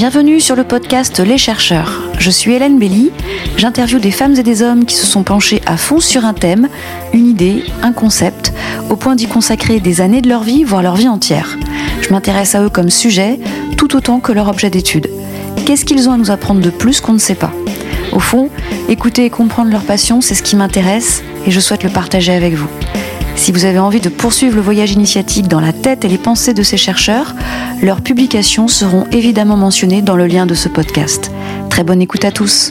Bienvenue sur le podcast Les chercheurs. Je suis Hélène Belly. J'interviewe des femmes et des hommes qui se sont penchés à fond sur un thème, une idée, un concept, au point d'y consacrer des années de leur vie, voire leur vie entière. Je m'intéresse à eux comme sujet, tout autant que leur objet d'étude. Qu'est-ce qu'ils ont à nous apprendre de plus qu'on ne sait pas? Au fond, écouter et comprendre leur passion, c'est ce qui m'intéresse et je souhaite le partager avec vous. Si vous avez envie de poursuivre le voyage initiatique dans la tête et les pensées de ces chercheurs, leurs publications seront évidemment mentionnées dans le lien de ce podcast. Très bonne écoute à tous.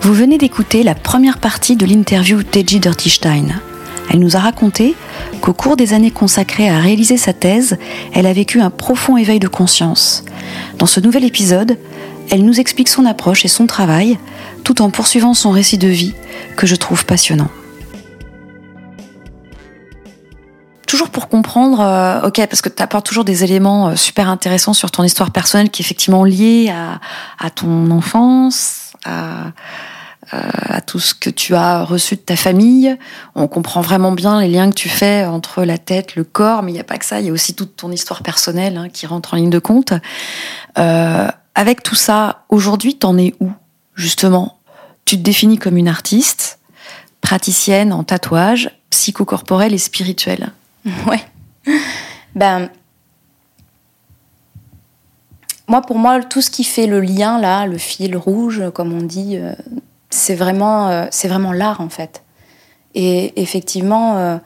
Vous venez d'écouter la première partie de l'interview Teji Dirtystein. Elle nous a raconté qu'au cours des années consacrées à réaliser sa thèse, elle a vécu un profond éveil de conscience. Dans ce nouvel épisode, elle nous explique son approche et son travail, tout en poursuivant son récit de vie que je trouve passionnant. Toujours pour comprendre, euh, ok, parce que tu apportes toujours des éléments euh, super intéressants sur ton histoire personnelle qui est effectivement liée à, ton enfance, à, euh, à tout ce que tu as reçu de ta famille. On comprend vraiment bien les liens que tu fais entre la tête, le corps, mais il n'y a pas que ça, il y a aussi toute ton histoire personnelle hein, qui rentre en ligne de compte. Avec tout ça, aujourd'hui, t'en es où, justement? Tu te définis comme une artiste, praticienne en tatouage, psychocorporel et spirituel. Ouais. Ben, moi, pour moi, tout ce qui fait le lien, là, le fil rouge, comme on dit, euh, c'est vraiment, euh, c'est vraiment l'art, en fait. Et effectivement, euh,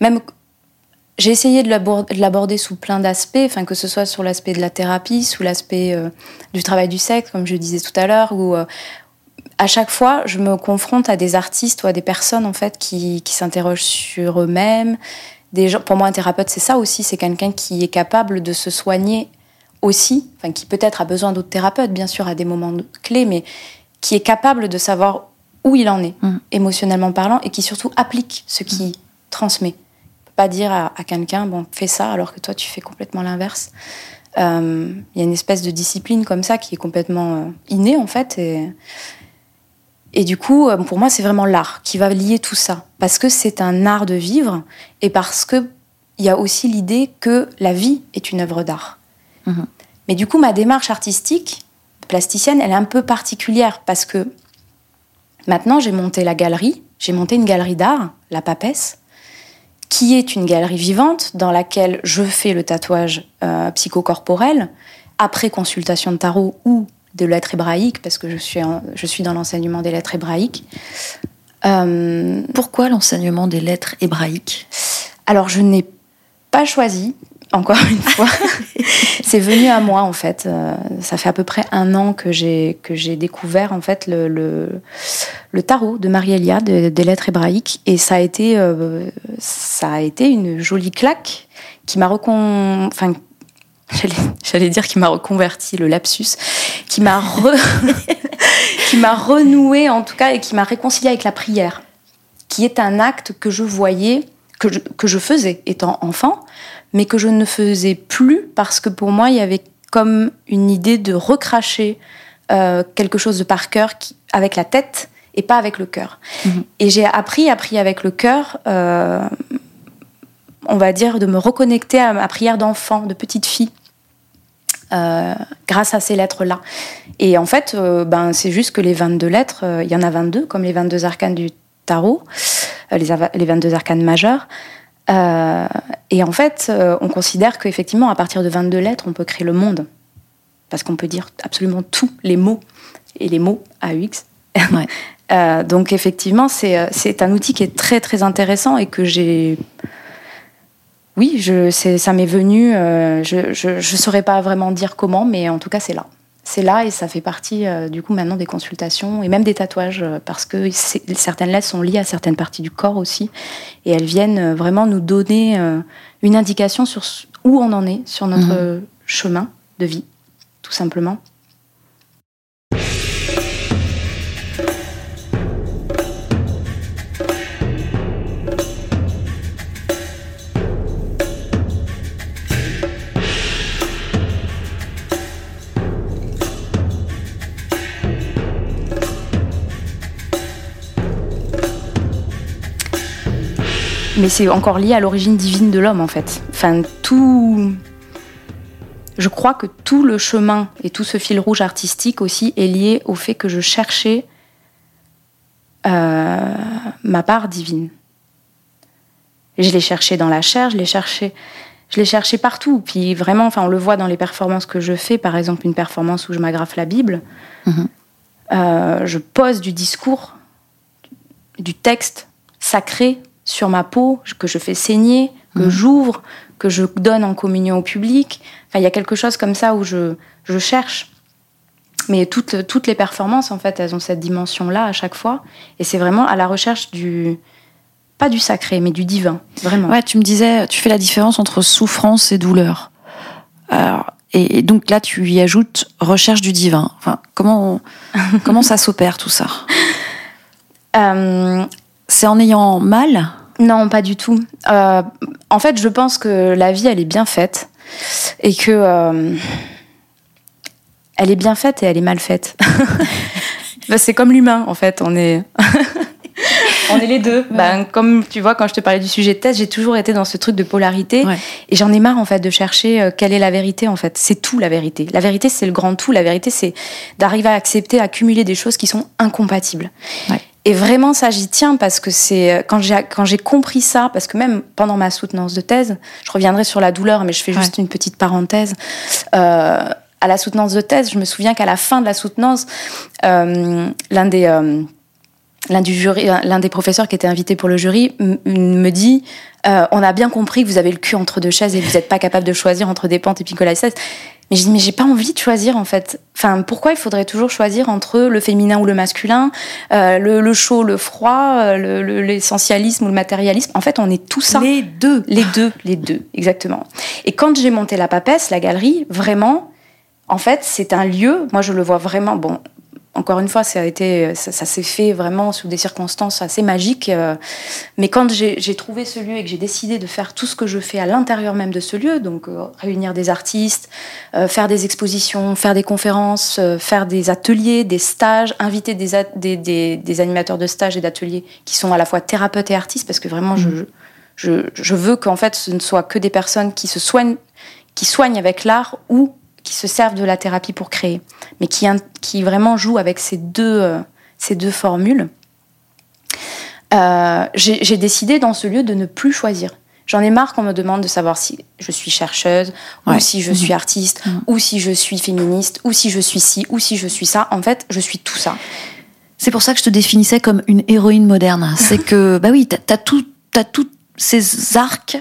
même j'ai essayé de l'aborder sous plein d'aspects, enfin que ce soit sur l'aspect de la thérapie, sous l'aspect du travail du sexe, comme je disais tout à l'heure, ou à chaque fois, je me confronte à des artistes ou à des personnes en fait qui s'interrogent sur eux-mêmes, pour moi, un thérapeute, c'est ça aussi, c'est quelqu'un qui est capable de se soigner aussi, enfin, qui peut-être a besoin d'autres thérapeutes, bien sûr, à des moments clés, mais qui est capable de savoir où il en est, mm. émotionnellement parlant, et qui surtout applique ce qu'il transmet. Pas dire à, quelqu'un, bon, fais ça, alors que toi, tu fais complètement l'inverse. Euh, il y a une espèce de discipline comme ça qui est complètement euh, innée, en fait, et, et du coup, euh, pour moi, c'est vraiment l'art qui va lier tout ça. Parce que c'est un art de vivre et parce qu'il y a aussi l'idée que la vie est une œuvre d'art. Mhm. Mais du coup, ma démarche artistique, plasticienne, elle est un peu particulière parce que maintenant, j'ai monté la galerie, j'ai monté une galerie d'art, la Papesse, qui est une galerie vivante dans laquelle je fais le tatouage euh, psychocorporel après consultation de tarot ou de lettres hébraïques, parce que je suis, je suis dans l'enseignement des lettres hébraïques. Euh, Pourquoi l'enseignement des lettres hébraïques? Alors, je n'ai pas choisi, encore une fois. c'est venu à moi, en fait. Euh, ça fait à peu près un an que j'ai, que j'ai découvert, en fait, le, le, tarot de Marie-Elia, des lettres hébraïques. Et ça a été, euh, ça a été une jolie claque qui m'a recon... Enfin, j'allais dire qui m'a reconverti, le lapsus, qui m'a qui m'a renoué en tout cas et qui m'a réconcilié avec la prière, qui est un acte que je voyais, que je, que je faisais étant enfant, mais que je ne faisais plus parce que pour moi il y avait comme une idée de recracher euh, quelque chose de par cœur avec la tête et pas avec le cœur. Mhm. Et j'ai appris, appris avec le cœur. Euh, on va dire, de me reconnecter à ma prière d'enfant, de petite fille. Euh, grâce à ces lettres-là. Et en fait, euh, ben, c'est juste que les 22 lettres, euh, il y en a 22, comme les 22 arcanes du tarot, les, les, 22 arcanes majeurs. et en fait, on considère qu'effectivement, à partir de 22 lettres, on peut créer le monde. Parce qu'on peut dire absolument tous les mots. Et les mots AUX. Ouais. donc effectivement, c'est un outil qui est très très intéressant et que j'ai oui, je, ça m'est venu. Euh, je ne saurais pas vraiment dire comment, mais en tout cas, c'est là. C'est là et ça fait partie euh, du coup maintenant des consultations et même des tatouages euh, parce que certaines lettres sont liées à certaines parties du corps aussi et elles viennent vraiment nous donner une indication sur où on en est sur notre mhm. chemin de vie, tout simplement. Mais c'est encore lié à l'origine divine de l'homme en fait. Enfin, tout. je crois que tout le chemin et tout ce fil rouge artistique aussi est lié au fait que je cherchais euh, ma part divine. Je l'ai cherché dans la chair, je l'ai cherché, je l'ai cherché partout. Puis vraiment, enfin, on le voit dans les performances que je fais, par exemple une performance où je m'agrafe la Bible. Mhm. Euh, je pose du discours, du texte sacré sur ma peau que je fais saigner, que mhm. j'ouvre, que je donne en communion au public. Enfin, il y a quelque chose comme ça où je, je cherche. Mais toutes, toutes les performances, en fait, elles ont cette dimension-là à chaque fois. Et c'est vraiment à la recherche du, pas du sacré, mais du divin, vraiment. Ouais, tu me disais, tu fais la différence entre souffrance et douleur. Alors, et, donc là, tu y ajoutes recherche du divin. Enfin, comment, comment ça s'opère tout ça? Euh, C'est en ayant mal Non, pas du tout. Euh, en fait, je pense que la vie, elle est bien faite et que euh, elle est bien faite et elle est mal faite. Bah, c'est comme l'humain, en fait. On est on est les deux. Ben, comme tu vois, quand je te parlais du sujet de thèse, j'ai toujours été dans ce truc de polarité. Et j'en ai marre, en fait, de chercher euh, quelle est la vérité, en fait. C'est tout, la vérité. La vérité, c'est le grand tout. La vérité, c'est d'arriver à accepter, à cumuler des choses qui sont incompatibles. Et vraiment, ça, j'y tiens parce que c'est euh, quand j'ai quand j'ai compris ça, parce que même pendant ma soutenance de thèse, je reviendrai sur la douleur, mais je fais juste une petite parenthèse. Euh, à la soutenance de thèse, je me souviens qu'à la fin de la soutenance, l'un des l'un du jury, l'un des professeurs qui était invité pour le jury me dit euh, on a bien compris que vous avez le cul entre deux chaises et que vous n'êtes pas capable de choisir entre des pentes et Nicolas XVI. Mais je dis mais j'ai pas envie de choisir en fait. Enfin pourquoi il faudrait toujours choisir entre le féminin ou le masculin, euh, le, chaud, le froid, euh, l'essentialisme ou le matérialisme? En fait on est tout ça. Les deux. Les deux, les deux exactement. Et quand j'ai monté la papesse, la galerie, vraiment. En fait, c'est un lieu, moi je le vois vraiment, bon, encore une fois, ça a été, ça, s'est fait vraiment sous des circonstances assez magiques. Euh, mais quand j'ai trouvé ce lieu et que j'ai décidé de faire tout ce que je fais à l'intérieur même de ce lieu, donc euh, réunir des artistes, euh, faire des expositions, faire des conférences, faire des ateliers, des stages, inviter des, des, animateurs de stages et d'ateliers qui sont à la fois thérapeutes et artistes, parce que vraiment, je, mmh. je, je veux qu'en fait, ce ne soit que des personnes qui se soignent, qui soignent avec l'art ou qui se servent de la thérapie pour créer, mais qui, qui vraiment jouent avec ces deux, euh, ces deux formules. Euh, j'ai décidé dans ce lieu de ne plus choisir. J'en ai marre qu'on me demande de savoir si je suis chercheuse, ou si je suis mhm. artiste, mhm. ou si je suis féministe, ou si je suis ci, ou si je suis ça. En fait, je suis tout ça. C'est pour ça que je te définissais comme une héroïne moderne. C'est que, bah oui, t'as tout, as tous ces arcs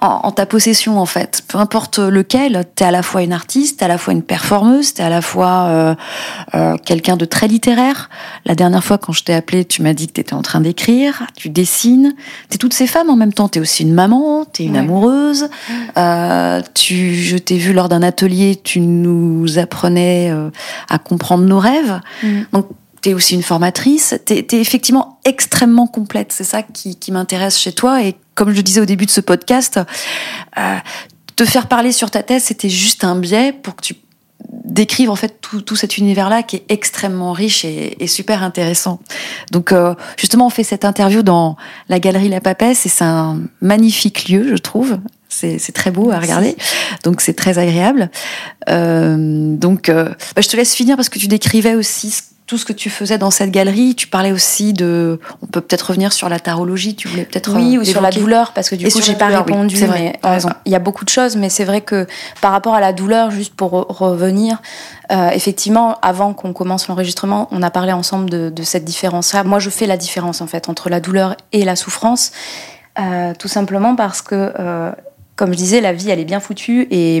en, ta possession en fait. Peu importe lequel, t'es à la fois une artiste, t'es à la fois une performeuse, t'es à la fois euh, euh, quelqu'un de très littéraire. La dernière fois quand je t'ai appelé, tu m'as dit que t'étais en train d'écrire, tu dessines, t'es toutes ces femmes en même temps. T'es aussi une maman, t'es une amoureuse. Euh, tu, je t'ai vu lors d'un atelier, tu nous apprenais euh, à comprendre nos rêves. Mm. Donc tu es aussi une formatrice, tu es, effectivement extrêmement complète. C'est ça qui, qui m'intéresse chez toi. Et comme je le disais au début de ce podcast, euh, te faire parler sur ta thèse, c'était juste un biais pour que tu décrives en fait tout, tout cet univers-là qui est extrêmement riche et, et super intéressant. Donc euh, justement, on fait cette interview dans la galerie La Papesse et c'est un magnifique lieu, je trouve. C'est très beau à regarder, donc c'est très agréable. Euh, donc, euh, bah, je te laisse finir parce que tu décrivais aussi ce tout ce que tu faisais dans cette galerie. Tu parlais aussi de. On peut peut-être revenir sur la tarologie. Tu voulais peut-être. Oui, ou euh, sur la douleur, parce que du coup, j'ai pas répondu. c'est vrai. il y a beaucoup de choses, mais c'est vrai que par rapport à la douleur, juste pour revenir, euh, effectivement, avant qu'on commence l'enregistrement, on a parlé ensemble de, cette différence-là. Moi, je fais la différence en fait entre la douleur et la souffrance, euh, tout simplement parce que. comme je disais, la vie, elle est bien foutue et,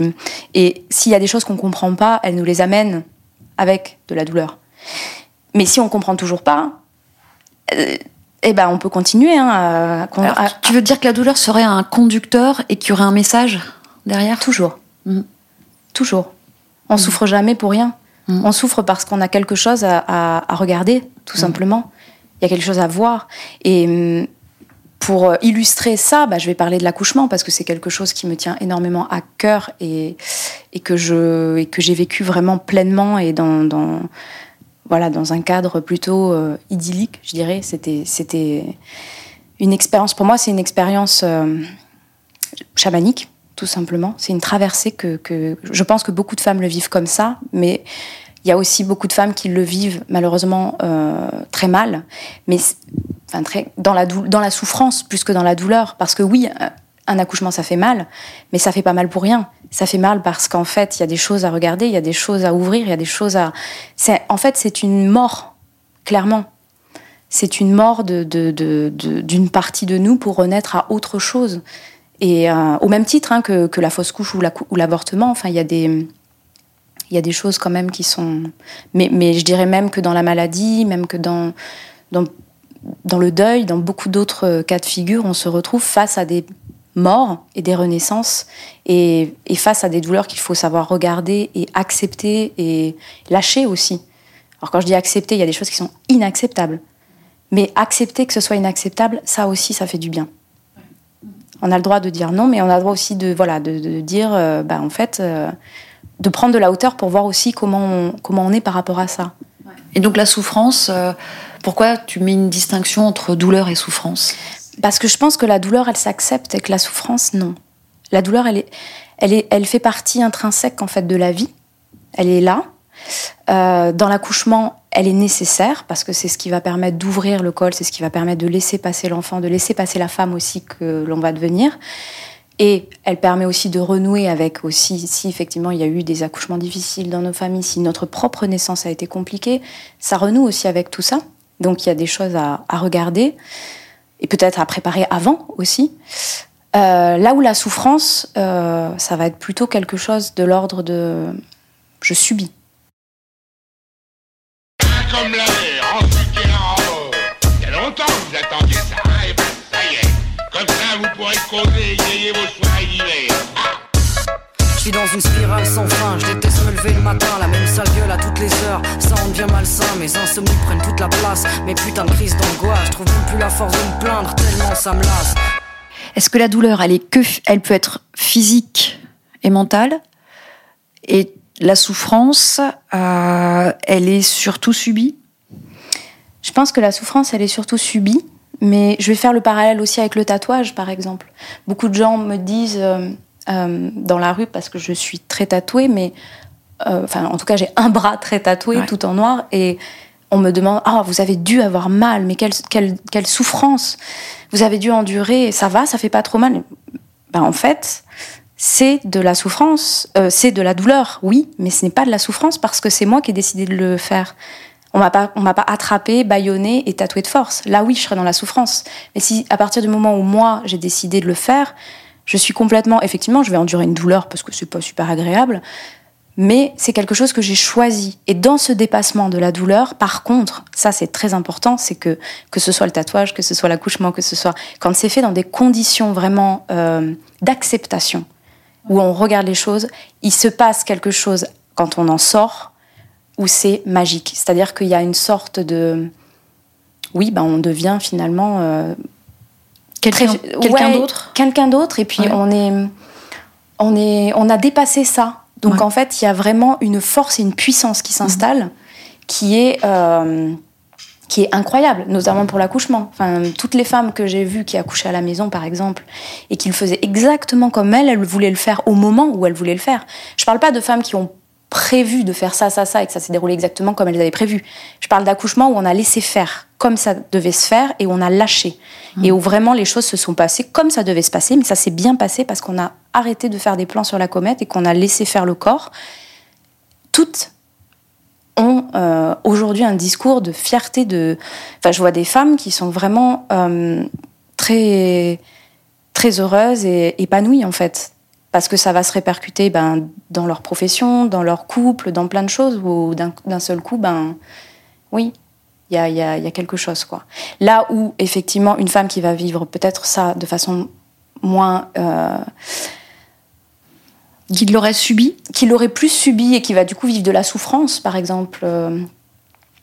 et s'il y a des choses qu'on comprend pas, elle nous les amène avec de la douleur. Mais si on comprend toujours pas, euh, eh ben on peut continuer. Hein, tu veux dire que la douleur serait un conducteur et qu'il y aurait un message derrière? Toujours. Mm. Toujours. On mm. souffre jamais pour rien. Mm. On souffre parce qu'on a quelque chose à, regarder, tout simplement. Il y a quelque chose à voir. Et pour illustrer ça, bah, je vais parler de l'accouchement parce que c'est quelque chose qui me tient énormément à cœur et, et que j'ai vécu vraiment pleinement et dans, dans voilà, dans un cadre plutôt euh, idyllique, je dirais. C'était, c'était une expérience, pour moi, c'est une expérience euh, chamanique, tout simplement. C'est une traversée que, je pense que beaucoup de femmes le vivent comme ça, mais il y a aussi beaucoup de femmes qui le vivent malheureusement euh, très mal, mais enfin, très, dans, la dans la souffrance plus que dans la douleur. Parce que oui, un accouchement, ça fait mal, mais ça fait pas mal pour rien. Ça fait mal parce qu'en fait, il y a des choses à regarder, il y a des choses à ouvrir, il y a des choses à. En fait, c'est une mort, clairement. C'est une mort d'une de, de, partie de nous pour renaître à autre chose. Et euh, au même titre hein, que, que, la fausse couche ou l'avortement, enfin, il y a des il y a des choses quand même qui sont. Mais, je dirais même que dans la maladie, même que dans, dans, dans le deuil, dans beaucoup d'autres cas de figure, on se retrouve face à des morts et des renaissances et, face à des douleurs qu'il faut savoir regarder et accepter et lâcher aussi. Alors quand je dis accepter, il y a des choses qui sont inacceptables. Mais accepter que ce soit inacceptable, ça aussi, ça fait du bien. On a le droit de dire non, mais on a le droit aussi de, voilà, de, de dire, euh, bah, en fait, euh, de prendre de la hauteur pour voir aussi comment on, comment on est par rapport à ça. Et donc la souffrance, euh, pourquoi tu mets une distinction entre douleur et souffrance? Parce que je pense que la douleur, elle s'accepte et que la souffrance, non. La douleur, elle, est, elle, est, elle fait partie intrinsèque en fait de la vie. Elle est là. Euh, dans l'accouchement, elle est nécessaire parce que c'est ce qui va permettre d'ouvrir le col, c'est ce qui va permettre de laisser passer l'enfant, de laisser passer la femme aussi que l'on va devenir. Et elle permet aussi de renouer avec aussi, si effectivement il y a eu des accouchements difficiles dans nos familles, si notre propre naissance a été compliquée, ça renoue aussi avec tout ça. Donc il y a des choses à, regarder et peut-être à préparer avant aussi. Euh, là où la souffrance, euh, ça va être plutôt quelque chose de l'ordre de je subis. Je suis dans une spirale sans fin, je déteste me lever le matin, la même sale gueule à toutes les heures. Ça en devient malsain, mes insomnies prennent toute la place. Mes putains de crises d'angoisse, je trouve même plus la force de me plaindre tellement ça me lasse. Est-ce que la douleur, elle est que, elle peut être physique et mentale, et la souffrance, euh, elle est surtout subie? Je pense que la souffrance, elle est surtout subie, mais je vais faire le parallèle aussi avec le tatouage, par exemple. Beaucoup de gens me disent euh, euh, dans la rue, parce que je suis très tatouée, mais enfin, en tout cas, j'ai un bras très tatoué, tout en noir, et on me demande Ah, vous avez dû avoir mal, mais quelle, quelle, quelle souffrance Vous avez dû endurer, ça va, ça fait pas trop mal ben, En fait, c'est de la souffrance, euh, c'est de la douleur, oui, mais ce n'est pas de la souffrance parce que c'est moi qui ai décidé de le faire. On m'a pas, on m'a pas attrapé, baïonné et tatoué de force. Là, oui, je serais dans la souffrance. Mais si à partir du moment où moi j'ai décidé de le faire, je suis complètement, effectivement, je vais endurer une douleur parce que c'est pas super agréable, mais c'est quelque chose que j'ai choisi. Et dans ce dépassement de la douleur, par contre, ça c'est très important, c'est que que ce soit le tatouage, que ce soit l'accouchement, que ce soit quand c'est fait dans des conditions vraiment euh, d'acceptation, où on regarde les choses, il se passe quelque chose quand on en sort où c'est magique. C'est-à-dire qu'il y a une sorte de... Oui, ben on devient finalement... Euh, quelqu'un d'autre Quelqu'un d'autre, et puis on, est, on, est, on a dépassé ça. Donc en fait, il y a vraiment une force et une puissance qui s'installe, qui est... Euh, qui est incroyable, notamment pour l'accouchement. Enfin, toutes les femmes que j'ai vues qui accouchaient à la maison, par exemple, et qui le faisaient exactement comme elles, elles voulaient le faire au moment où elles voulaient le faire. Je parle pas de femmes qui ont prévu de faire ça, ça, ça, et que ça s'est déroulé exactement comme elles avaient prévu. Je parle d'accouchement où on a laissé faire comme ça devait se faire et où on a lâché. Mmh. Et où vraiment les choses se sont passées comme ça devait se passer, mais ça s'est bien passé parce qu'on a arrêté de faire des plans sur la comète et qu'on a laissé faire le corps. Toutes ont euh, aujourd'hui un discours de fierté. De... Enfin, je vois des femmes qui sont vraiment euh, très, très heureuses et épanouies, en fait. Parce que ça va se répercuter ben, dans leur profession, dans leur couple, dans plein de choses, où d'un seul coup, ben, oui, il y a, y, a, y a, quelque chose. Quoi. Là où, effectivement, une femme qui va vivre peut-être ça de façon moins... Euh, qui l'aurait subi? Qui l'aurait plus subi et qui va du coup vivre de la souffrance, par exemple. Euh.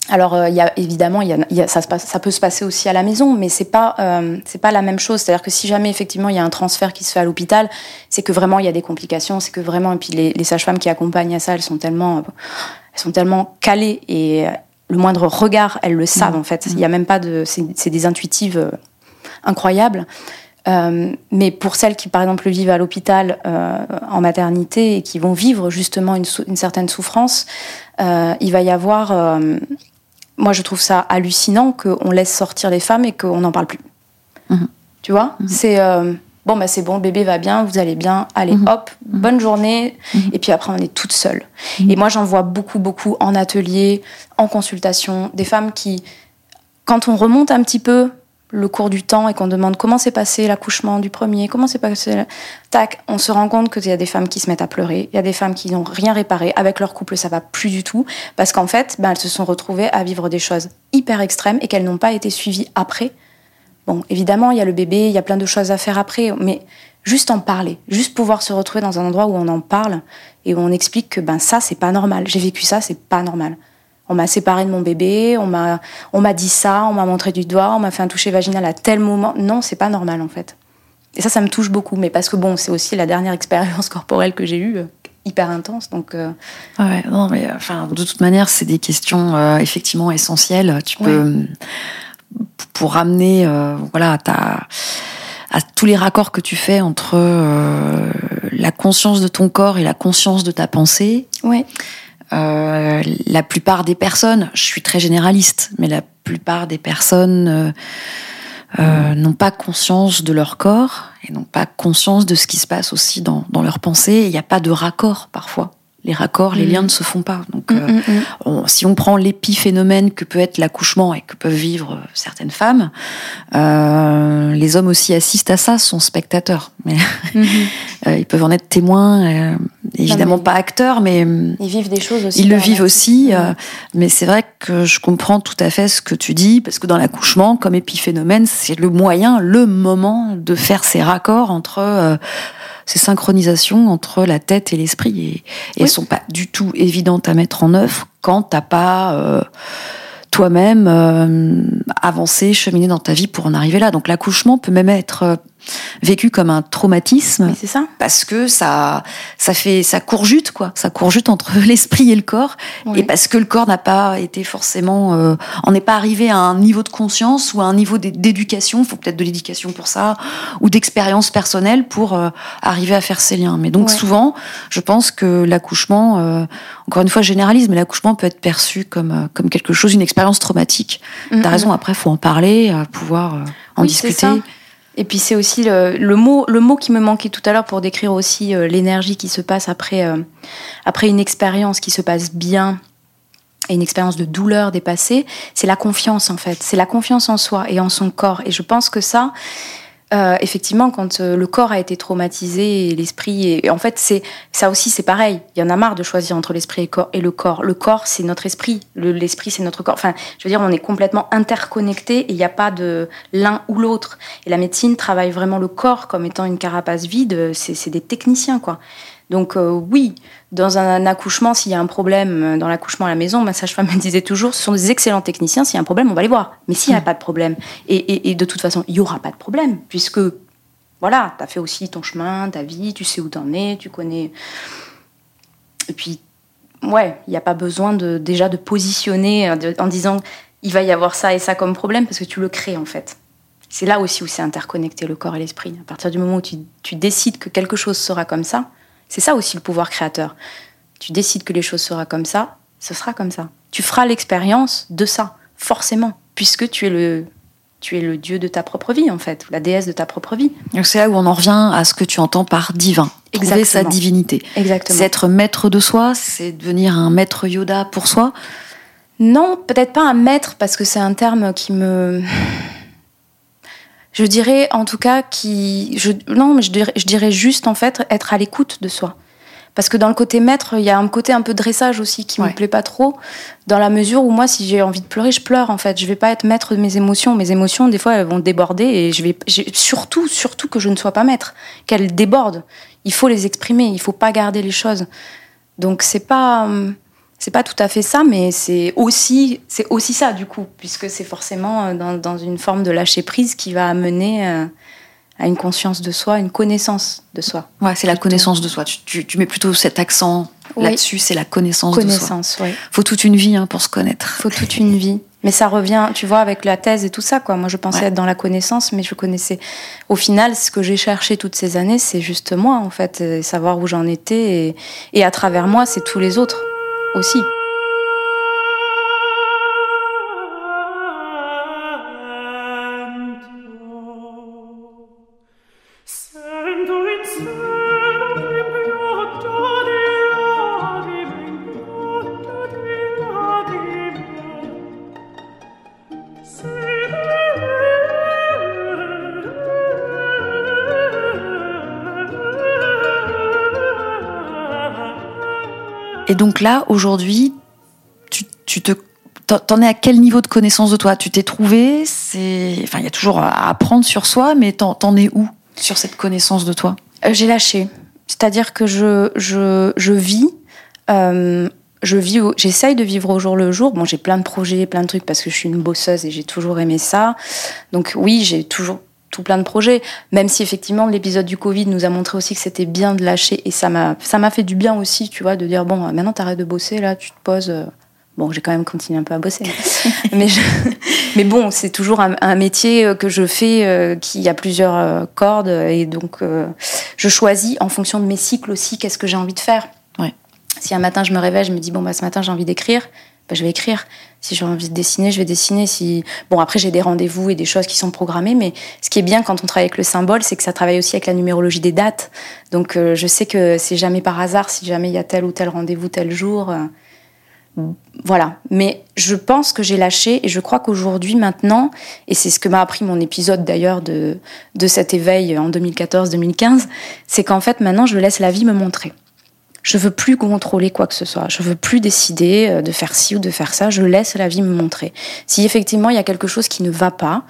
Alors, euh, il y a, évidemment, y a, ça, ça, peut se passer aussi à la maison, mais c'est pas, euh, c'est pas la même chose. C'est-à-dire que si jamais effectivement il y a un transfert qui se fait à l'hôpital, c'est que vraiment il y a des complications, c'est que vraiment, et puis les, les sages-femmes qui accompagnent à ça, elles sont tellement, elles sont tellement calées et le moindre regard, elles le savent mmh. en fait. Il y a même pas de, c'est des intuitives incroyables. Euh, mais pour celles qui, par exemple, vivent à l'hôpital euh, en maternité et qui vont vivre justement une, une certaine souffrance, euh, il va y avoir. Moi, je trouve ça hallucinant qu'on laisse sortir les femmes et qu'on n'en parle plus. Mhm. Tu vois C'est. euh, Bon, bah, c'est bon, le bébé va bien, vous allez bien, allez, Mhm. hop, bonne journée. Mhm. Et puis après, on est toute seule. Mhm. Et moi, j'en vois beaucoup, beaucoup en atelier, en consultation, des femmes qui, quand on remonte un petit peu le cours du temps et qu'on demande comment s'est passé l'accouchement du premier, comment s'est passé, tac, on se rend compte qu'il y a des femmes qui se mettent à pleurer, il y a des femmes qui n'ont rien réparé, avec leur couple ça va plus du tout, parce qu'en fait, ben, elles se sont retrouvées à vivre des choses hyper extrêmes et qu'elles n'ont pas été suivies après. Bon, évidemment, il y a le bébé, il y a plein de choses à faire après, mais juste en parler, juste pouvoir se retrouver dans un endroit où on en parle et où on explique que ben ça c'est pas normal, j'ai vécu ça, c'est pas normal. On m'a séparé de mon bébé, on m'a on m'a dit ça, on m'a montré du doigt, on m'a fait un toucher vaginal à tel moment. Non, c'est pas normal en fait. Et ça, ça me touche beaucoup, mais parce que bon, c'est aussi la dernière expérience corporelle que j'ai eue, euh, hyper intense, donc. euh, Ouais, non, mais euh, enfin, de toute manière, c'est des questions euh, effectivement essentielles. Tu peux, pour ramener, euh, voilà, à, ta, à tous les raccords que tu fais entre la conscience de ton corps et la conscience de ta pensée. Ouais. Euh, la plupart des personnes, je suis très généraliste, mais la plupart des personnes euh, euh, n'ont pas conscience de leur corps et n'ont pas conscience de ce qui se passe aussi dans, dans leur pensée. Il n'y a pas de raccord parfois. Les raccords, les Mhm. liens ne se font pas. Donc, Mm, euh, mm, mm. on- si on prend l'épiphénomène que peut être l'accouchement et que peuvent vivre euh, certaines femmes, euh, les hommes aussi assistent à ça, sont spectateurs. Mais Mhm. euh, ils peuvent en être témoins, évidemment pas acteurs, mais Ils vivent des choses aussi. ils le vivent aussi, mais c'est vrai que je comprends tout à fait ce que tu dis, parce que dans l'accouchement, comme épiphénomène, c'est le moyen, le moment de faire ces raccords entre euh, ces synchronisations entre la tête et l'esprit, et, elles Oui. sont pas du tout évidentes à mettre en œuvre quand t'as pas euh, toi-même euh, avancé, cheminé dans ta vie pour en arriver là. Donc l'accouchement peut même être euh, vécu comme un traumatisme Mais c'est ça. parce que ça ça fait ça courjute quoi ça courjute entre l'esprit et le corps Oui. et parce que le corps n'a pas été forcément euh, on n'est pas arrivé à un niveau de conscience ou à un niveau d'é- d'éducation il faut peut-être de l'éducation pour ça ou d'expérience personnelle pour euh, arriver à faire ces liens mais donc Ouais. souvent je pense que l'accouchement euh, encore une fois je généralise mais l'accouchement peut être perçu comme comme quelque chose une expérience traumatique t'as mm. raison après faut en parler euh, pouvoir euh, en Oui, discuter. Et puis c'est aussi le, le mot, le mot qui me manquait tout à l'heure pour décrire aussi euh, l'énergie qui se passe après, euh, après une expérience qui se passe bien et une expérience de douleur dépassée, c'est la confiance en fait. C'est la confiance en soi et en son corps. Et je pense que ça, euh, effectivement, quand euh, le corps a été traumatisé l'esprit, et, en fait, c'est ça aussi, c'est pareil. Il y en a marre de choisir entre l'esprit et, le corps. Le corps, c'est notre esprit. Le- L'esprit, c'est notre corps. Enfin, je veux dire, on est complètement interconnectés et il n'y a pas de l'un ou l'autre. Et la médecine travaille vraiment le corps comme étant une carapace vide. C'est des techniciens, quoi. Donc euh, oui, dans un accouchement, s'il y a un problème euh, dans l'accouchement à la maison, ma sage-femme me disait toujours, ce sont des excellents techniciens, s'il y a un problème, on va les voir. Mais s'il n'y a pas de problème, et, et- et de toute façon, il n'y aura pas de problème, puisque, voilà, tu as fait aussi ton chemin, ta vie, tu sais où t'en es, tu connais... Et puis, ouais, il n'y a pas besoin de, déjà de positionner euh, de- en disant, il va y avoir ça et ça comme problème, parce que tu le crées, en fait. C'est là aussi où c'est interconnecté, le corps et l'esprit. À partir du moment où tu, tu décides que quelque chose sera comme ça, c'est ça aussi le pouvoir créateur. Tu décides que les choses seront comme ça, ce sera comme ça. Tu feras l'expérience de ça, forcément, puisque tu es le, tu es le dieu de ta propre vie, en fait, ou la déesse de ta propre vie. Donc c'est là où on en revient à ce que tu entends par divin. Trouver sa Exactement. divinité. Exactement. C'est être maître de soi, c'est devenir un maître Yoda pour soi? Non, peut-être pas un maître, parce que c'est un terme qui me. Je dirais en tout cas qui. Je... Non, mais je dirais, je dirais juste en fait être à l'écoute de soi. Parce que dans le côté maître, il y a un côté un peu dressage aussi qui Ouais. me plaît pas trop, dans la mesure où moi, si j'ai envie de pleurer, je pleure en fait. Je vais pas être maître de mes émotions. Mes émotions, des fois, elles vont déborder et je vais. Surtout, surtout que je ne sois pas maître, qu'elles débordent. Il faut les exprimer, il faut pas garder les choses. Donc c'est pas. hum, c'est pas tout à fait ça, mais c'est aussi, c'est aussi ça du coup, puisque c'est forcément euh, dans, dans une forme de lâcher prise qui va amener euh, à une conscience de soi, une connaissance de soi. Ouais, c'est la connaissance de soi. Tu, tu- tu mets plutôt cet accent Oui. là-dessus, c'est la connaissance, de soi. Connaissance, oui. Faut toute une vie hein, pour se connaître. Faut toute une vie. Mais ça revient, tu vois, avec la thèse et tout ça, quoi. Moi, je pensais être dans la connaissance, mais je connaissais. Au final, ce que j'ai cherché toutes ces années, c'est juste moi, en fait, savoir où j'en étais. Et, et à travers moi, c'est tous les autres aussi. Et donc là, aujourd'hui, tu, tu te T'en es à quel niveau de connaissance de toi? Tu t'es trouvé C'est, enfin, il y a toujours à apprendre sur soi, mais t'en, es où sur cette connaissance de toi? Euh, J'ai lâché. C'est-à-dire que je, je, vis. Euh, je vis, j'essaye de vivre au jour le jour. Bon, j'ai plein de projets, plein de trucs parce que je suis une bosseuse et j'ai toujours aimé ça. Donc oui, j'ai toujours tout plein de projets, même si effectivement l'épisode du Covid nous a montré aussi que c'était bien de lâcher et ça m'a ça m'a fait du bien aussi, tu vois, de dire bon, maintenant t'arrêtes de bosser là, tu te poses. Euh, bon, j'ai quand même continué un peu à bosser, mais mais bon, c'est toujours un, métier euh, que je fais euh, qui a plusieurs cordes et donc je choisis en fonction de mes cycles aussi qu'est-ce que j'ai envie de faire. Ouais. Si un matin je me réveille, je me dis bon bah ce matin j'ai envie d'écrire, bah, je vais écrire. Si j'ai envie de dessiner, je vais dessiner. Si bon, après j'ai des rendez-vous et des choses qui sont programmées, mais ce qui est bien quand on travaille avec le symbole, c'est que ça travaille aussi avec la numérologie des dates. Donc euh, je sais que c'est jamais par hasard si jamais il y a tel ou tel rendez-vous tel jour. Euh, voilà. Mais je pense que j'ai lâché et je crois qu'aujourd'hui, maintenant, et c'est ce que m'a appris mon épisode d'ailleurs de, de cet éveil en 2014-2015, c'est qu'en fait maintenant je laisse la vie me montrer. Je veux plus contrôler quoi que ce soit. Je veux plus décider euh, de faire ci ou de faire ça. Je laisse la vie me montrer. Si effectivement il y a quelque chose qui ne va pas,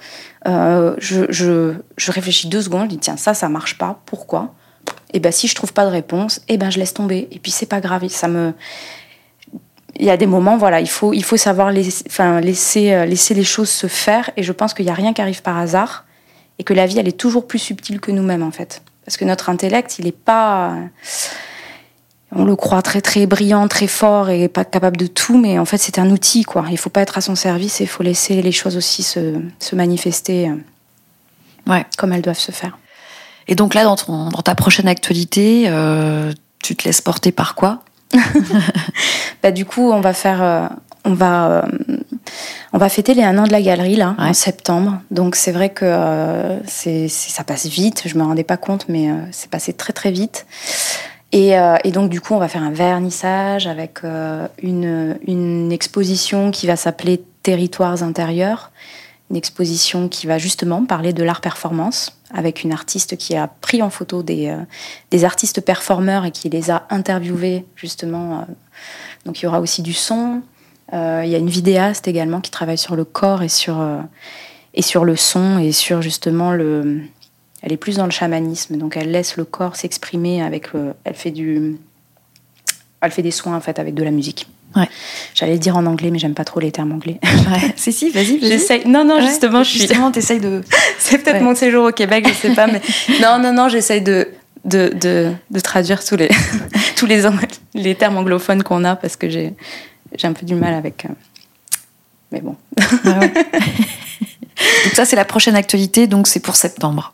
euh, je, réfléchis deux secondes. Je dis tiens ça ça marche pas. Pourquoi? Et eh ben si je trouve pas de réponse, et eh ben je laisse tomber. Et puis c'est pas grave. Il y a des moments, voilà, il faut, il faut savoir laisser, laisser, euh, laisser les choses se faire. Et je pense qu'il n'y a rien qui arrive par hasard. Et que la vie, elle est toujours plus subtile que nous-mêmes, en fait. Parce que notre intellect, il n'est pas on le croit très très brillant, très fort et pas capable de tout, mais en fait c'est un outil quoi. Il faut pas être à son service et il faut laisser les choses aussi se, manifester euh, ouais. comme elles doivent se faire. Et donc là, dans, dans ta prochaine actualité, euh, tu te laisses porter par quoi bah, Du coup, on va faire, euh, on va, on va fêter les un an de la galerie là en septembre. Donc c'est vrai que c'est, ça passe vite. Je me rendais pas compte, mais c'est passé très très vite. Euh, et, donc, du coup, on va faire un vernissage avec euh, une, une, exposition qui va s'appeler Territoires intérieurs. Une exposition qui va justement parler de l'art performance avec une artiste qui a pris en photo des, euh, des artistes performeurs et qui les a interviewés justement. donc, il y aura aussi du son. il y a une vidéaste également qui travaille sur le corps et sur, et sur le son et sur justement le, elle est plus dans le chamanisme, donc elle laisse le corps s'exprimer avec le, elle fait du, elle fait des soins en fait avec de la musique. Ouais. J'allais dire en anglais, mais j'aime pas trop les termes anglais. Ouais. si, si, vas-y. j'essaye. Non, non, justement, je suis. Justement, t'essayes de. C'est peut-être mon séjour au Québec, je sais pas, mais non, non, non, j'essaye de, de, de, de, traduire tous les, tous les, les termes anglophones qu'on a parce que j'ai, j'ai un peu du mal avec. Euh, mais bon. donc ça, c'est la prochaine actualité, donc c'est pour septembre.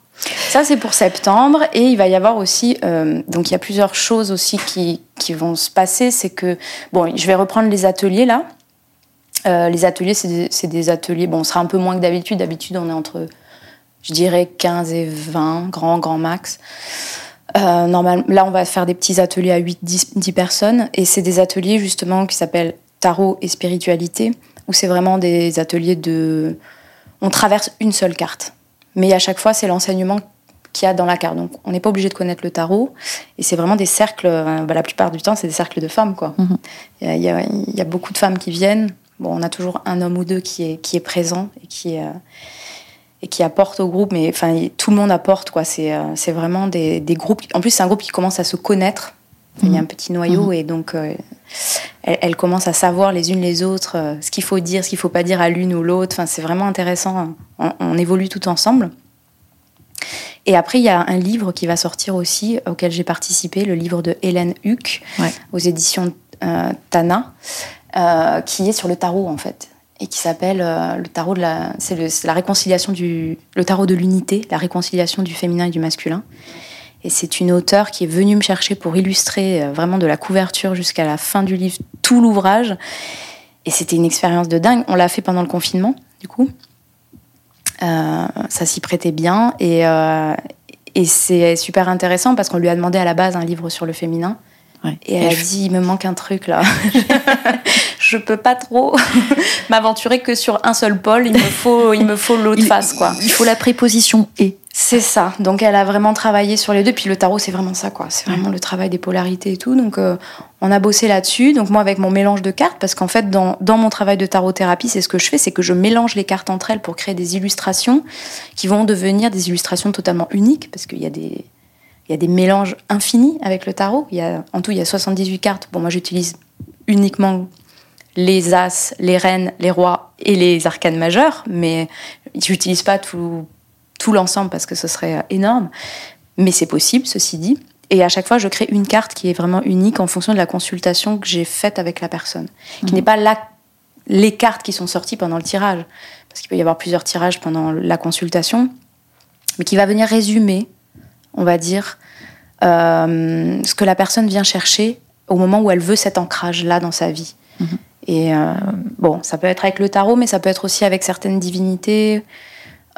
Ça, c'est pour septembre. Et il va y avoir aussi. Euh, donc, il y a plusieurs choses aussi qui, qui vont se passer. C'est que. Bon, je vais reprendre les ateliers là. Euh, les ateliers, c'est des, ateliers. Bon, on sera un peu moins que d'habitude. D'habitude, on est entre, je dirais, 15 et 20, grand, grand max. Euh, normalement, là, on va faire des petits ateliers à 8, 10, 10 personnes. Et c'est des ateliers, justement, qui s'appellent Tarot et Spiritualité, où c'est vraiment des ateliers de. On traverse une seule carte. Mais à chaque fois, c'est l'enseignement qu'il y a dans la carte. Donc, on n'est pas obligé de connaître le tarot. Et c'est vraiment des cercles, euh, bah, la plupart du temps, c'est des cercles de femmes. Quoi. Mhm. Il, y a, il, y a, beaucoup de femmes qui viennent. Bon, on a toujours un homme ou deux qui est, qui est présent et qui, euh, et qui apporte au groupe. Mais enfin, tout le monde apporte. quoi. C'est euh, c'est vraiment des, des, groupes. En plus, c'est un groupe qui commence à se connaître. Il y a mhm. un petit noyau mhm. et donc elles, commencent à savoir les unes les autres ce qu'il faut dire, ce qu'il faut pas dire à l'une ou l'autre. Enfin, c'est vraiment intéressant. On, évolue tout ensemble. Et après, il y a un livre qui va sortir aussi, auquel j'ai participé, le livre de Hélène Huck, aux éditions euh, Tana, euh, qui est sur le tarot, en fait. et qui s'appelle euh, le tarot de la, c'est la réconciliation du, le tarot de l'unité, la réconciliation du féminin et du masculin. Et c'est une auteure qui est venue me chercher pour illustrer euh, vraiment de la couverture jusqu'à la fin du livre tout l'ouvrage. Et c'était une expérience de dingue. On l'a fait pendant le confinement, du coup. Euh, ça s'y prêtait bien et, et c'est super intéressant parce qu'on lui a demandé à la base un livre sur le féminin. Et elle a dit, il me manque un truc là. je peux pas trop m'aventurer que sur un seul pôle. Il me faut, il me faut l'autre face, quoi. Il faut la préposition et. C'est ça. Donc elle a vraiment travaillé sur les deux. Puis le tarot, c'est vraiment ça, quoi. C'est vraiment le travail des polarités et tout. Donc euh, on a bossé là-dessus. Donc moi, avec mon mélange de cartes, parce qu'en fait, dans, dans mon travail de tarot-thérapie, c'est ce que je fais, c'est que je mélange les cartes entre elles pour créer des illustrations qui vont devenir des illustrations totalement uniques, parce qu'il y a des il y a des mélanges infinis avec le tarot. Il y a, en tout, il y a 78 cartes. Bon, moi, j'utilise uniquement les as, les reines, les rois et les arcanes majeurs, mais j'utilise pas tout, tout l'ensemble parce que ce serait énorme. Mais c'est possible, ceci dit. Et à chaque fois, je crée une carte qui est vraiment unique en fonction de la consultation que j'ai faite avec la personne, qui n'est mhm. pas la, les cartes qui sont sorties pendant le tirage, parce qu'il peut y avoir plusieurs tirages pendant la consultation, mais qui va venir résumer on va dire, euh, ce que la personne vient chercher au moment où elle veut cet ancrage-là dans sa vie. Mhm. Et euh, bon, ça peut être avec le tarot, mais ça peut être aussi avec certaines divinités.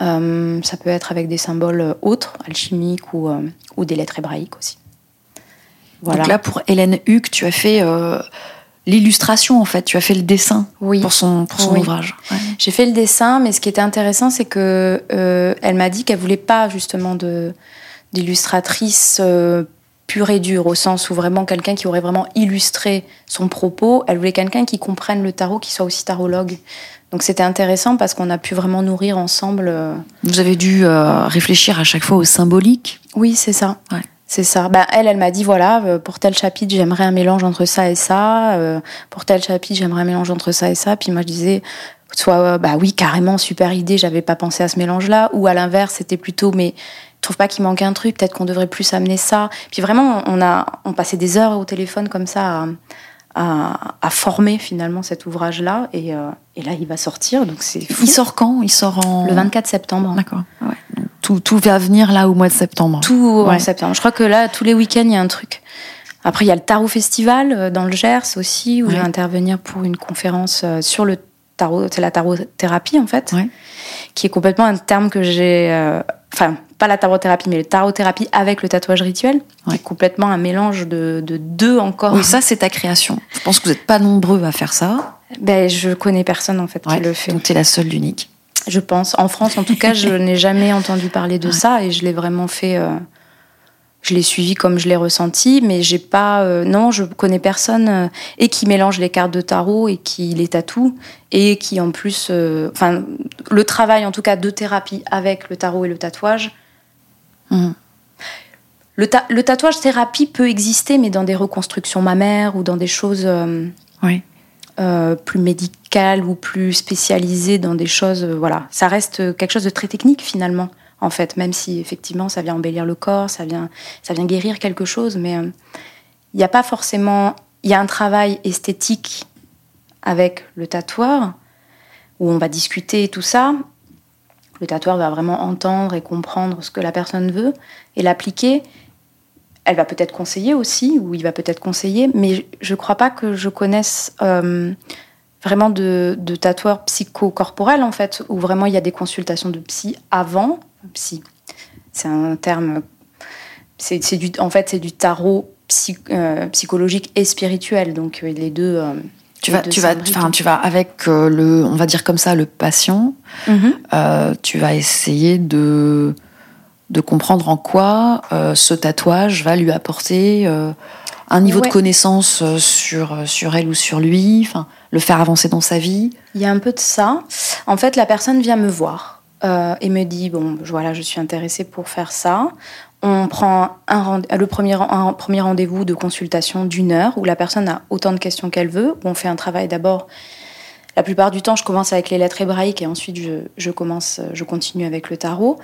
Euh, ça peut être avec des symboles autres, alchimiques ou, ou des lettres hébraïques aussi. Voilà. Donc là, pour Hélène Huck, tu as fait l'illustration en fait, tu as fait le dessin pour son, pour son ouvrage. J'ai fait le dessin, mais ce qui était intéressant, c'est que elle m'a dit qu'elle voulait pas justement de d'illustratrice euh, pure et dure, au sens où vraiment quelqu'un qui aurait vraiment illustré son propos. Elle voulait quelqu'un qui comprenne le tarot, qui soit aussi tarologue. Donc c'était intéressant parce qu'on a pu vraiment nourrir ensemble. Euh, Vous avez dû euh, réfléchir à chaque fois au symbolique Oui, c'est ça. C'est ça. Ben, elle, elle m'a dit voilà, pour tel chapitre, j'aimerais un mélange entre ça et ça. pour tel chapitre, j'aimerais un mélange entre ça et ça. Puis moi, je disais soit bah oui, carrément, super idée, j'avais pas pensé à ce mélange-là. Ou à l'inverse, c'était plutôt mais trouve pas qu'il manque un truc, peut-être qu'on devrait plus amener ça. Puis vraiment, on a on passait des heures au téléphone comme ça à, à, former finalement cet ouvrage-là. Et, euh, et, là, il va sortir, donc c'est Il sort quand? Il sort en... Le 24 septembre. D'accord. Ouais. Tout, tout, va venir là au mois de septembre. Tout en septembre. Je crois que là, tous les week-ends, il y a un truc. Après, il y a le Tarot Festival euh, dans le Gers aussi, où je vais intervenir pour une conférence euh, sur le tarot, c'est la tarothérapie en fait, qui est complètement un terme que j'ai enfin pas la tarothérapie, mais la tarothérapie avec le tatouage rituel, qui est complètement un mélange de, deux encore. Oui, ça c'est ta création. Je pense que vous n'êtes pas nombreux à faire ça. Ben, je connais personne en fait qui le fait. Donc tu es la seule, l'unique. Je pense. En France, en tout cas, je n'ai jamais entendu parler de ça et je l'ai vraiment fait. Euh, je l'ai suivi comme je l'ai ressenti, mais j'ai pas. Euh, non, je connais personne euh, et qui mélange les cartes de tarot et qui les tatoue et qui en plus, euh, enfin, le travail en tout cas de thérapie avec le tarot et le tatouage. Mmh. Le, le, tatouage thérapie peut exister, mais dans des reconstructions mammaires ou dans des choses oui. plus médicales ou plus spécialisées, dans des choses, voilà, ça reste quelque chose de très technique finalement en fait, même si effectivement ça vient embellir le corps, ça vient, ça vient guérir quelque chose, mais il euh, n'y a pas forcément. Il y a un travail esthétique avec le tatoueur, où on va discuter tout ça. Le tatoueur va vraiment entendre et comprendre ce que la personne veut et l'appliquer. Elle va peut-être conseiller aussi, ou il va peut-être conseiller, mais je ne crois pas que je connaisse euh, vraiment de, de tatoueurs psychocorporels, en fait, où vraiment il y a des consultations de psy avant psy. C'est un terme. C'est, du, en fait, c'est du tarot euh, psychologique et spirituel. Donc, euh, les deux. Euh, tu vas, tu vas, enfin, tu vas avec le, on va dire comme ça, le patient. Mm-hmm. tu vas essayer de de comprendre en quoi ce tatouage va lui apporter un niveau de connaissance sur sur elle ou sur lui. Enfin, le faire avancer dans sa vie. Il y a un peu de ça. En fait, la personne vient me voir euh, et me dit bon, voilà, je suis intéressée pour faire ça. On prend un le premier, premier rendez-vous de consultation d'une heure où la personne a autant de questions qu'elle veut. Où on fait un travail d'abord. La plupart du temps, je commence avec les lettres hébraïques et ensuite je, je commence, je continue avec le tarot.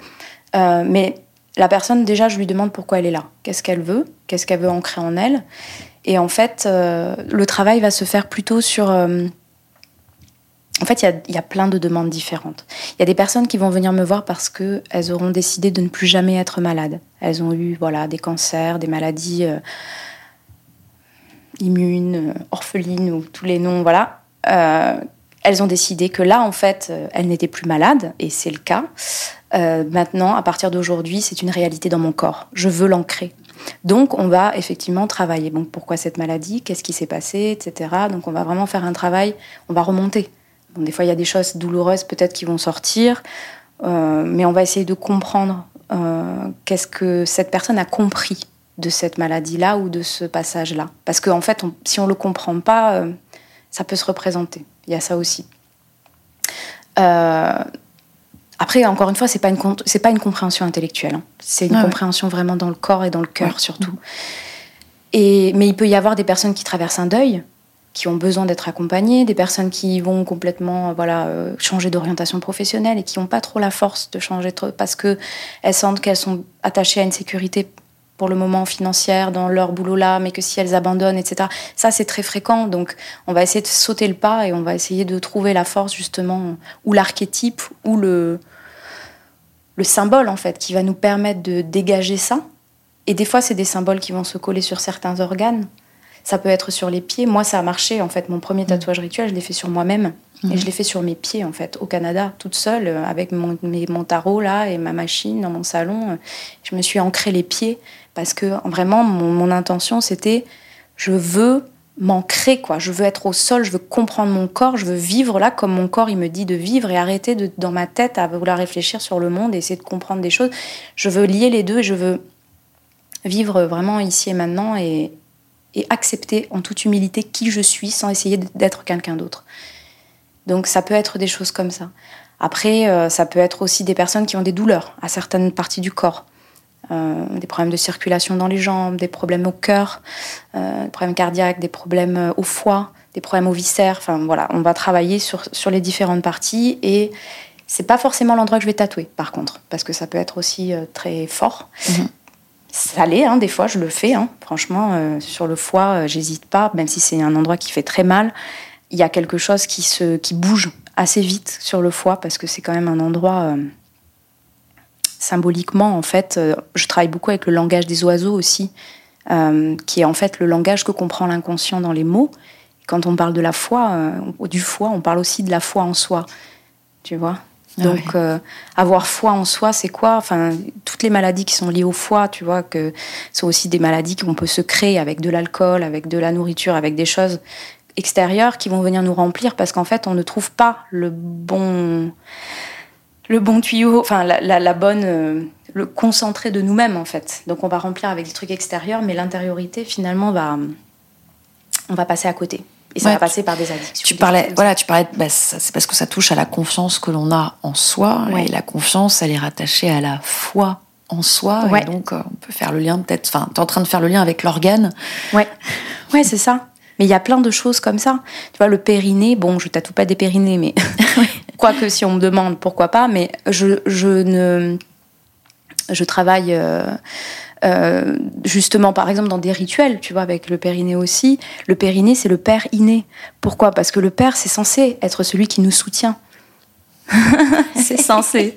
Euh, mais la personne, déjà, je lui demande pourquoi elle est là, qu'est-ce qu'elle veut, qu'est-ce qu'elle veut ancrer en elle? Et en fait, euh, le travail va se faire plutôt sur en fait, il y, a, plein de demandes différentes. Il y a des personnes qui vont venir me voir parce qu'elles auront décidé de ne plus jamais être malades. Elles ont eu voilà, des cancers, des maladies euh, immunes, euh, orphelines ou tous les noms. Voilà. Euh, elles ont décidé que là, en fait, elles n'étaient plus malades, et c'est le cas. maintenant, à partir d'aujourd'hui, c'est une réalité dans mon corps. Je veux l'ancrer. Donc, on va effectivement travailler. Donc, pourquoi cette maladie? Qu'est-ce qui s'est passé? Etc. Donc, on va vraiment faire un travail. On va remonter des fois, il y a des choses douloureuses peut-être qui vont sortir, euh, mais on va essayer de comprendre euh, qu'est-ce que cette personne a compris de cette maladie-là ou de ce passage-là. Parce qu'en en fait, si on ne le comprend pas, euh, ça peut se représenter. Il y a ça aussi. après, encore une fois, c'est pas une c'est pas une compréhension intellectuelle. Hein. C'est une compréhension vraiment dans le corps et dans le cœur surtout. Et mais il peut y avoir des personnes qui traversent un deuil qui ont besoin d'être accompagnées, des personnes qui vont complètement voilà euh, changer d'orientation professionnelle et qui n'ont pas trop la force de changer parce que elles sentent qu'elles sont attachées à une sécurité pour le moment financière dans leur boulot là, mais que si elles abandonnent, etc. Ça c'est très fréquent, donc on va essayer de sauter le pas et on va essayer de trouver la force justement ou l'archétype ou le le symbole en fait qui va nous permettre de dégager ça. Et des fois c'est des symboles qui vont se coller sur certains organes. Ça peut être sur les pieds. Moi, ça a marché. En fait, mon premier mm. tatouage rituel, je l'ai fait sur moi-même. Et mm. je l'ai fait sur mes pieds, en fait, au Canada, toute seule, euh, avec mon, mon tarot, là, et ma machine dans mon salon. Je me suis ancré les pieds parce que vraiment, mon, intention, c'était je veux m'ancrer, quoi. Je veux être au sol, je veux comprendre mon corps, je veux vivre là comme mon corps, il me dit de vivre et arrêter de, dans ma tête à vouloir réfléchir sur le monde et essayer de comprendre des choses. Je veux lier les deux et je veux vivre vraiment ici et maintenant et, et accepter en toute humilité qui je suis sans essayer d'être quelqu'un d'autre. Donc ça peut être des choses comme ça. Après, euh, ça peut être aussi des personnes qui ont des douleurs à certaines parties du corps. Euh, des problèmes de circulation dans les jambes, des problèmes au cœur, euh, des problèmes cardiaques, des problèmes au foie, des problèmes aux viscères. Enfin voilà, on va travailler sur, sur les différentes parties et c'est pas forcément l'endroit que je vais tatouer par contre, parce que ça peut être aussi très fort. Mhm salé, hein, des fois je le fais. Hein. Franchement, euh, sur le foie, euh, j'hésite pas, même si c'est un endroit qui fait très mal. Il y a quelque chose qui, se, qui bouge assez vite sur le foie parce que c'est quand même un endroit euh, symboliquement, en fait. je travaille beaucoup avec le langage des oiseaux aussi, qui est en fait le langage que comprend l'inconscient dans les mots. Quand on parle de la foi, du foie, on parle aussi de la foi en soi. Tu vois? Ah Donc, euh, avoir foi en soi, c'est quoi? Enfin, toutes les maladies qui sont liées au foie, tu vois, que sont aussi des maladies qu'on peut se créer avec de l'alcool, avec de la nourriture, avec des choses extérieures qui vont venir nous remplir parce qu'en fait, on ne trouve pas le bon, le bon tuyau, enfin, la, bonne, euh, le concentré de nous-mêmes, en fait. Donc, on va remplir avec des trucs extérieurs, mais l'intériorité, finalement, va, on va passer à côté. Et ça va passer par des addictions. Tu parlais, voilà, tu parlais, bah, c'est parce que ça touche à la confiance que l'on a en soi. Et la confiance, elle est rattachée à la foi en soi. Et donc, euh, on peut faire le lien peut-être. Enfin, tu es en train de faire le lien avec l'organe. Ouais, ouais, c'est ça. Mais il y a plein de choses comme ça. Tu vois, le périnée, bon, je tatoue pas des périnées, mais quoique si on me demande, pourquoi pas. Mais je, je ne, je travaille. Euh, euh, justement, par exemple, dans des rituels, tu vois, avec le périnée aussi. Le périnée, c'est le père inné. Pourquoi? Parce que le père, c'est censé être celui qui nous soutient. c'est censé.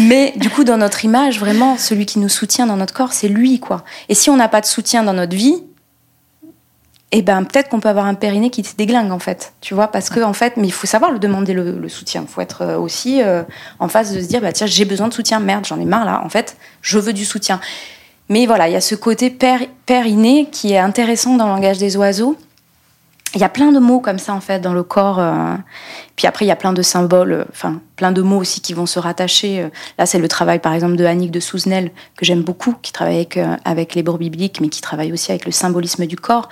Mais du coup, dans notre image, vraiment, celui qui nous soutient dans notre corps, c'est lui, quoi. Et si on n'a pas de soutien dans notre vie, eh ben peut-être qu'on peut avoir un périnée qui se déglingue en fait, tu vois, parce que en fait, mais il faut savoir le demander le, soutien. Il faut être euh, aussi euh, en face de se dire, bah tiens, j'ai besoin de soutien, merde, j'en ai marre là. En fait, je veux du soutien. Mais voilà, il y a ce côté père, inné qui est intéressant dans le langage des oiseaux. Il y a plein de mots comme ça en fait dans le corps. Euh. Puis après, il y a plein de symboles, euh, enfin plein de mots aussi qui vont se rattacher. Euh. Là, c'est le travail par exemple de Annick de Souzenel que j'aime beaucoup, qui travaille avec, avec les bibliques, mais qui travaille aussi avec le symbolisme du corps.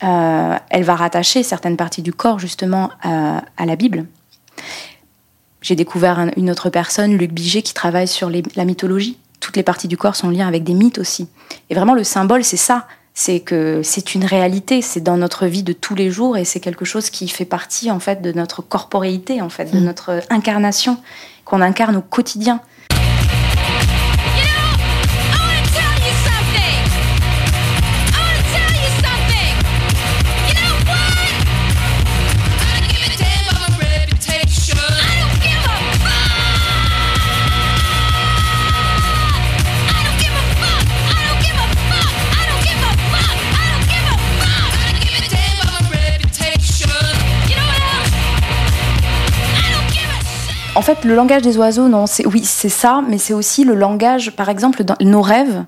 elle va rattacher certaines parties du corps justement à, la Bible. J'ai découvert une autre personne, Luc Biget, qui travaille sur la mythologie toutes les parties du corps sont liées avec des mythes aussi. Et vraiment, le symbole, c'est ça. C'est que c'est une réalité, c'est dans notre vie de tous les jours et c'est quelque chose qui fait partie en fait de notre corporéité, en fait, de mm. notre incarnation qu'on incarne au quotidien. En fait, le langage des oiseaux, non, c'est oui, c'est ça, mais c'est aussi le langage, par exemple, dans nos rêves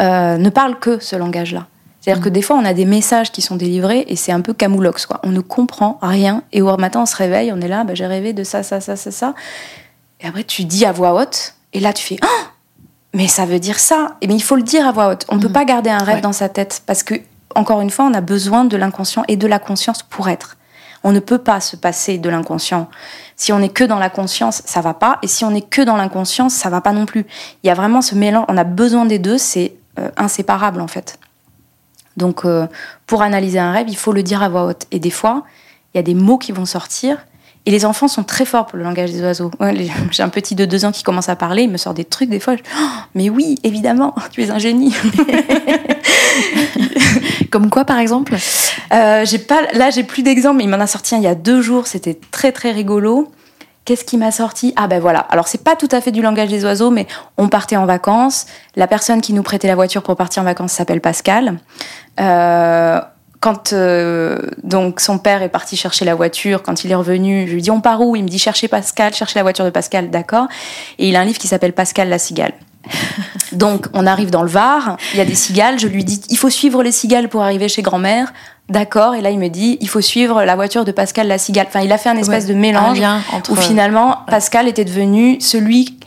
euh, ne parlent que ce langage-là. C'est-à-dire que mm. des fois, on a des messages qui sont délivrés et c'est un peu camoulox, quoi. On ne comprend rien et au matin, on se réveille, on est là, bah, j'ai rêvé de ça, ça, ça, ça, ça. Et après, tu dis à voix haute et là, tu fais oh mais ça veut dire ça. Et bien, il faut le dire à voix haute. On ne peut mm. pas garder un rêve dans sa tête parce que, encore une fois, on a besoin de l'inconscient et de la conscience pour être. On ne peut pas se passer de l'inconscient. Si on n'est que dans la conscience, ça va pas. Et si on n'est que dans l'inconscience, ça va pas non plus. Il y a vraiment ce mélange. On a besoin des deux. C'est euh, inséparable en fait. Donc, euh, pour analyser un rêve, il faut le dire à voix haute. Et des fois, il y a des mots qui vont sortir. Et les enfants sont très forts pour le langage des oiseaux. J'ai un petit de deux ans qui commence à parler, il me sort des trucs des fois. Oh, mais oui, évidemment, tu es un génie. Comme quoi, par exemple? Euh, J'ai pas, là, j'ai plus d'exemples. Il m'en a sorti un il y a deux jours. C'était très très rigolo. Qu'est-ce qui m'a sorti? Ah ben voilà. Alors c'est pas tout à fait du langage des oiseaux, mais on partait en vacances. La personne qui nous prêtait la voiture pour partir en vacances s'appelle Pascal. Euh, quand euh, donc son père est parti chercher la voiture, quand il est revenu, je lui dis on part où? Il me dit chercher Pascal, chercher la voiture de Pascal, d'accord. Et il a un livre qui s'appelle Pascal la cigale. donc on arrive dans le Var, il y a des cigales, je lui dis il faut suivre les cigales pour arriver chez grand-mère. D'accord, et là il me dit il faut suivre la voiture de Pascal la cigale. Enfin, il a fait un espèce de mélange où finalement Pascal était devenu celui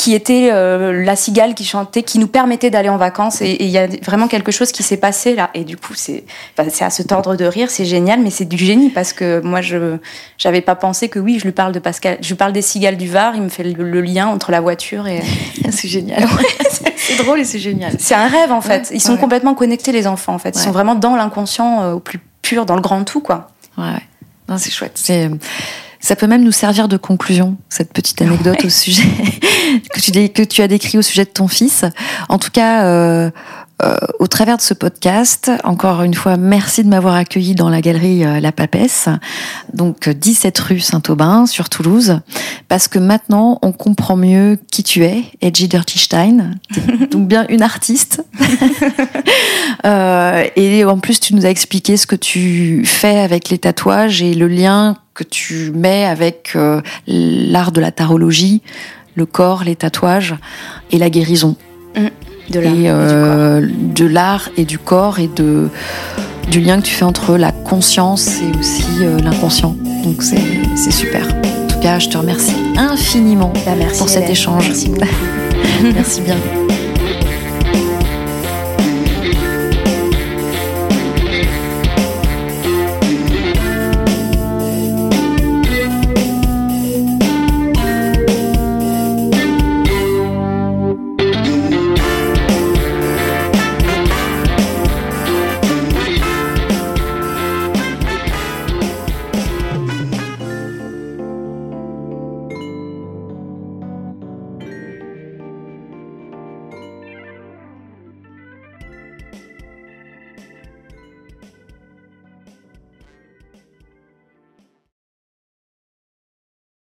qui était euh, la cigale qui chantait, qui nous permettait d'aller en vacances. Et il y a vraiment quelque chose qui s'est passé là. Et du coup, c'est c'est à se tordre de rire, c'est génial, mais c'est du génie parce que moi, je j'avais pas pensé que oui, je lui parle de Pascal, je lui parle des cigales du Var, il me fait le, lien entre la voiture et. c'est génial. c'est drôle et c'est génial. C'est un rêve en fait. Ils sont complètement connectés les enfants en fait. Ils sont vraiment dans l'inconscient euh, au plus pur, dans le grand tout quoi. Ouais. Non, c'est chouette. C'est ça peut même nous servir de conclusion, cette petite anecdote au sujet que, tu, que tu as décrit au sujet de ton fils. En tout cas, euh, euh, au travers de ce podcast, encore une fois, merci de m'avoir accueilli dans la galerie euh, La Papesse, donc 17 rue Saint-Aubin sur Toulouse, parce que maintenant on comprend mieux qui tu es, Edgy Dirty Stein, donc bien une artiste. euh, et en plus, tu nous as expliqué ce que tu fais avec les tatouages et le lien que tu mets avec euh, l'art de la tarologie, le corps, les tatouages et la guérison. Mm. Euh, de l'art et, du corps et de, du lien que tu fais entre la conscience et aussi euh, l'inconscient. Donc c'est super. En tout cas, je te remercie infiniment bah, merci pour cet échange. Merci, merci bien.